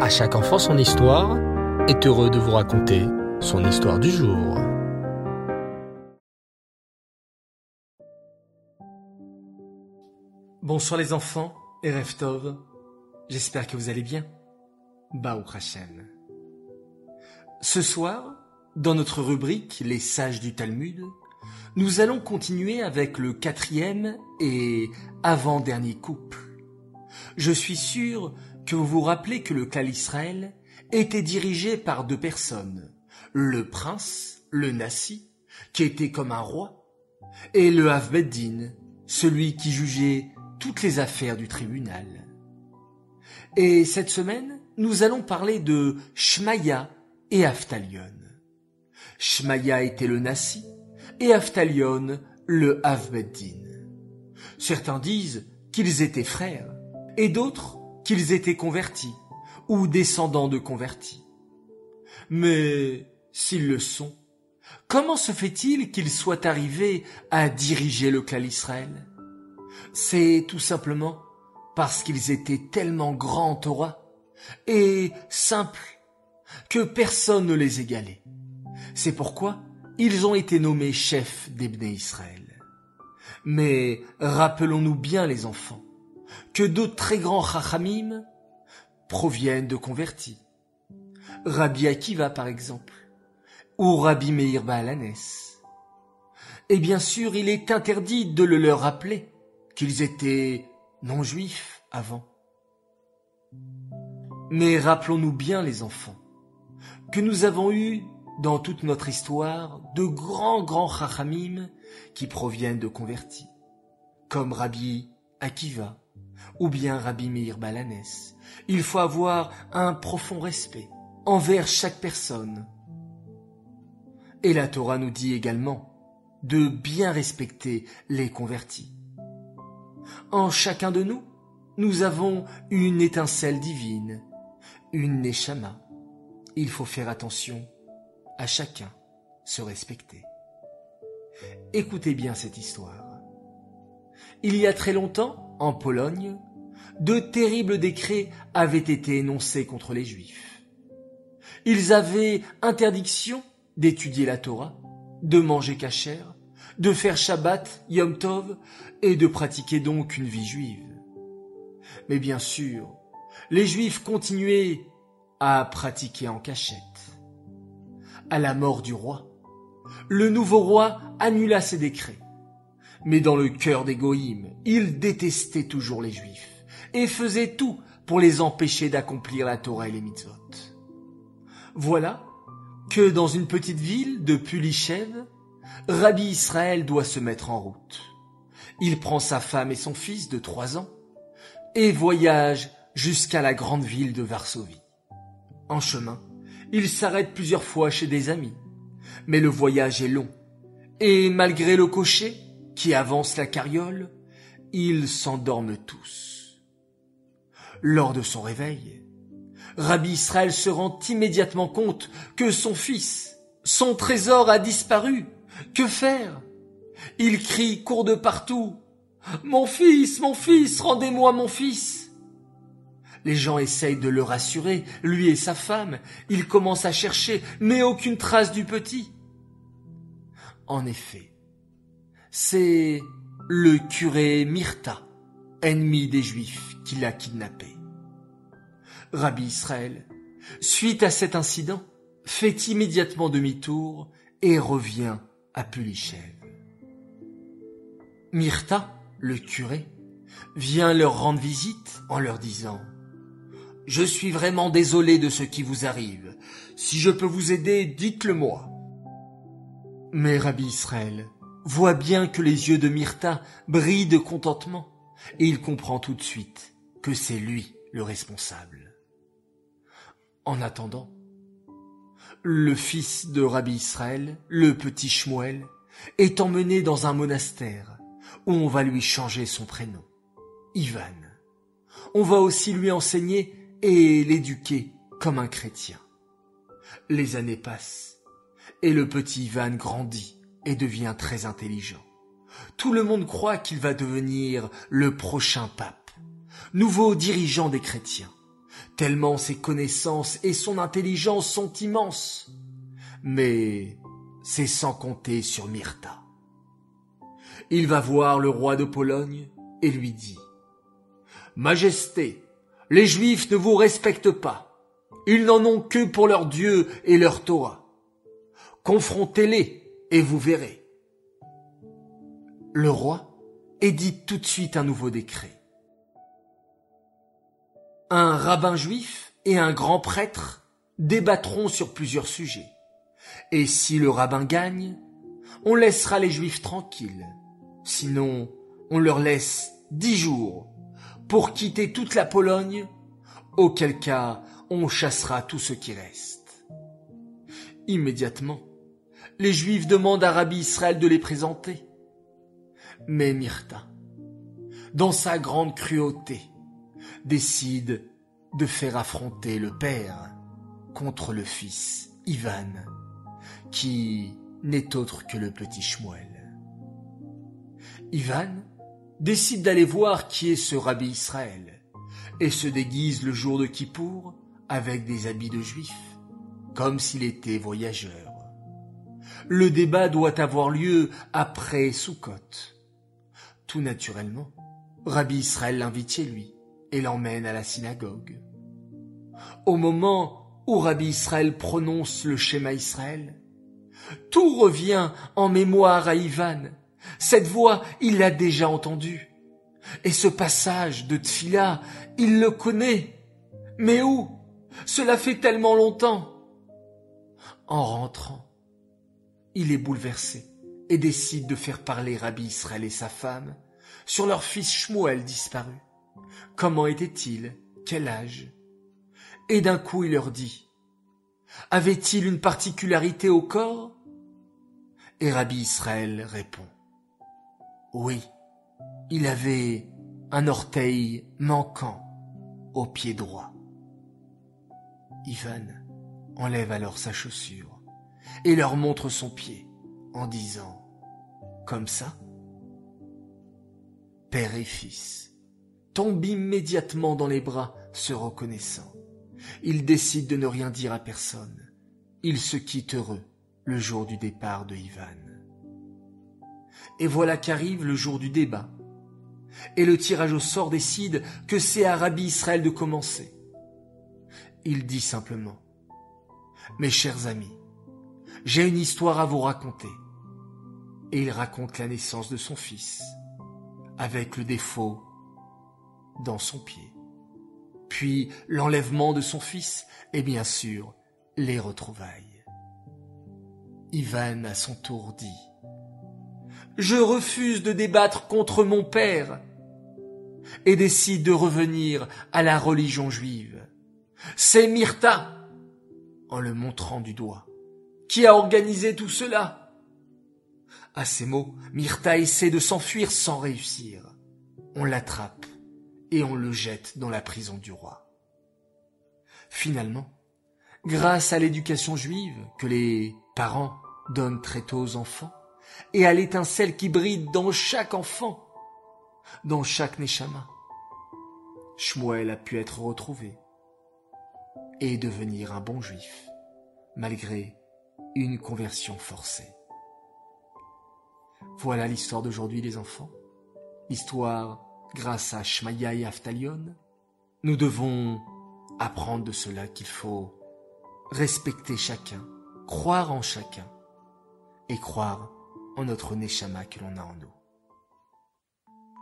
À chaque enfant son histoire est heureux de vous raconter son histoire du jour. Bonsoir les enfants et Reftov, j'espère que vous allez bien. Baou Hashem. Ce soir, dans notre rubrique Les sages du Talmud, nous allons continuer avec le quatrième et avant-dernier couple. Je suis sûr que vous vous rappelez que le clan Israël était dirigé par deux personnes, le prince, le Nassi, qui était comme un roi, et le Havbeddin, celui qui jugeait toutes les affaires du tribunal. Et cette semaine, nous allons parler de Shmaya et Aftalion. Shmaya était le Nassi et Aftalion le Havbeddin. Certains disent qu'ils étaient frères et d'autres qu'ils étaient convertis ou descendants de convertis. Mais s'ils le sont, comment se fait-il qu'ils soient arrivés à diriger le clan Israël? C'est tout simplement parce qu'ils étaient tellement grands en Torah et simples que personne ne les égalait. C'est pourquoi ils ont été nommés chefs d'Ebné Israël. Mais rappelons-nous bien les enfants, que d'autres très grands chachamim proviennent de convertis. Rabbi Akiva, par exemple, ou Rabbi Meir Baalanes. Et bien sûr, il est interdit de le leur rappeler qu'ils étaient non-juifs avant. Mais rappelons-nous bien, les enfants, que nous avons eu dans toute notre histoire de grands, grands chachamim qui proviennent de convertis, comme Rabbi Akiva, ou bien Rabbi Meir Balanes. Il faut avoir un profond respect envers chaque personne. Et la Torah nous dit également de bien respecter les convertis. En chacun de nous, nous avons une étincelle divine, une neshama. Il faut faire attention à chacun se respecter. Écoutez bien cette histoire. Il y a très longtemps, en Pologne, de terribles décrets avaient été énoncés contre les Juifs. Ils avaient interdiction d'étudier la Torah, de manger cachère, de faire Shabbat, Yom Tov, et de pratiquer donc une vie juive. Mais bien sûr, les Juifs continuaient à pratiquer en cachette. À la mort du roi, le nouveau roi annula ses décrets. Mais dans le cœur des Goïms, il détestait toujours les Juifs et faisait tout pour les empêcher d'accomplir la Torah et les mitzvot. Voilà que dans une petite ville de Pulichev, Rabbi Israël doit se mettre en route. Il prend sa femme et son fils de trois ans et voyage jusqu'à la grande ville de Varsovie. En chemin, il s'arrête plusieurs fois chez des amis. Mais le voyage est long, et malgré le cocher qui avance la carriole, ils s'endorment tous. Lors de son réveil, Rabbi Israël se rend immédiatement compte que son fils, son trésor a disparu. Que faire? Il crie, court de partout. Mon fils, mon fils, rendez-moi mon fils. Les gens essayent de le rassurer, lui et sa femme. Ils commencent à chercher, mais aucune trace du petit. En effet, c'est le curé Myrta, ennemi des Juifs, qui l'a kidnappé. Rabbi Israël, suite à cet incident, fait immédiatement demi-tour et revient à Pulichev. Myrta, le curé, vient leur rendre visite en leur disant Je suis vraiment désolé de ce qui vous arrive. Si je peux vous aider, dites-le-moi. Mais Rabbi Israël voit bien que les yeux de Myrta brillent de contentement et il comprend tout de suite que c'est lui le responsable. En attendant, le fils de Rabbi Israël, le petit Shmuel, est emmené dans un monastère où on va lui changer son prénom, Ivan. On va aussi lui enseigner et l'éduquer comme un chrétien. Les années passent et le petit Ivan grandit et devient très intelligent. Tout le monde croit qu'il va devenir le prochain pape, nouveau dirigeant des chrétiens. tellement ses connaissances et son intelligence sont immenses. Mais c'est sans compter sur Myrta. Il va voir le roi de Pologne et lui dit Majesté, les Juifs ne vous respectent pas. Ils n'en ont que pour leur Dieu et leur Torah. Confrontez-les et vous verrez. Le roi édite tout de suite un nouveau décret. Un rabbin juif et un grand prêtre débattront sur plusieurs sujets. Et si le rabbin gagne, on laissera les juifs tranquilles. Sinon, on leur laisse dix jours pour quitter toute la Pologne, auquel cas on chassera tout ce qui reste. Immédiatement, les Juifs demandent à Rabbi Israël de les présenter. Mais Myrta, dans sa grande cruauté, décide de faire affronter le père contre le fils Ivan, qui n'est autre que le petit Shmuel. Ivan décide d'aller voir qui est ce rabbi Israël et se déguise le jour de Kippour avec des habits de juif, comme s'il était voyageur. Le débat doit avoir lieu après Sukkot. Tout naturellement, Rabbi Israël l'invite chez lui et l'emmène à la synagogue. Au moment où Rabbi Israël prononce le schéma Israël, tout revient en mémoire à Ivan cette voix, il l'a déjà entendue. Et ce passage de Tfila, il le connaît. Mais où? Cela fait tellement longtemps. En rentrant, il est bouleversé et décide de faire parler Rabbi Israël et sa femme sur leur fils Shmuel disparu. Comment était-il? Quel âge? Et d'un coup il leur dit Avait-il une particularité au corps? Et Rabbi Israël répond oui, il avait un orteil manquant au pied droit. Ivan enlève alors sa chaussure et leur montre son pied en disant ⁇ Comme ça ?⁇ Père et fils tombent immédiatement dans les bras, se reconnaissant. Ils décident de ne rien dire à personne. Ils se quittent heureux le jour du départ de Ivan. Et voilà qu'arrive le jour du débat. Et le tirage au sort décide que c'est à Rabbi Israël de commencer. Il dit simplement, Mes chers amis, j'ai une histoire à vous raconter. Et il raconte la naissance de son fils, avec le défaut dans son pied. Puis l'enlèvement de son fils et bien sûr les retrouvailles. Ivan à son tour dit je refuse de débattre contre mon père et décide de revenir à la religion juive. C'est Myrta, en le montrant du doigt, qui a organisé tout cela? À ces mots, Myrta essaie de s'enfuir sans réussir. On l'attrape et on le jette dans la prison du roi. Finalement, grâce à l'éducation juive que les parents donnent très tôt aux enfants, et à l'étincelle qui brille dans chaque enfant, dans chaque Neshama. Shmuel a pu être retrouvé et devenir un bon juif, malgré une conversion forcée. Voilà l'histoire d'aujourd'hui les enfants. L'histoire grâce à Shmaya et Aftalion. Nous devons apprendre de cela qu'il faut respecter chacun, croire en chacun et croire en notre Neshama que l'on a en nous.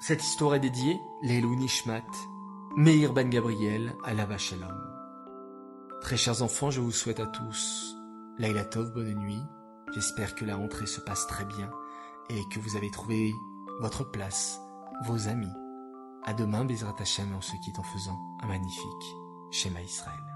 Cette histoire est dédiée Lelou Nishmat, Meir Ben Gabriel, Alava Shalom. Très chers enfants, je vous souhaite à tous Laila Tov, bonne nuit. J'espère que la rentrée se passe très bien et que vous avez trouvé votre place, vos amis. À demain, Bezrat Hashem, et on se quitte en faisant un magnifique schéma Israël.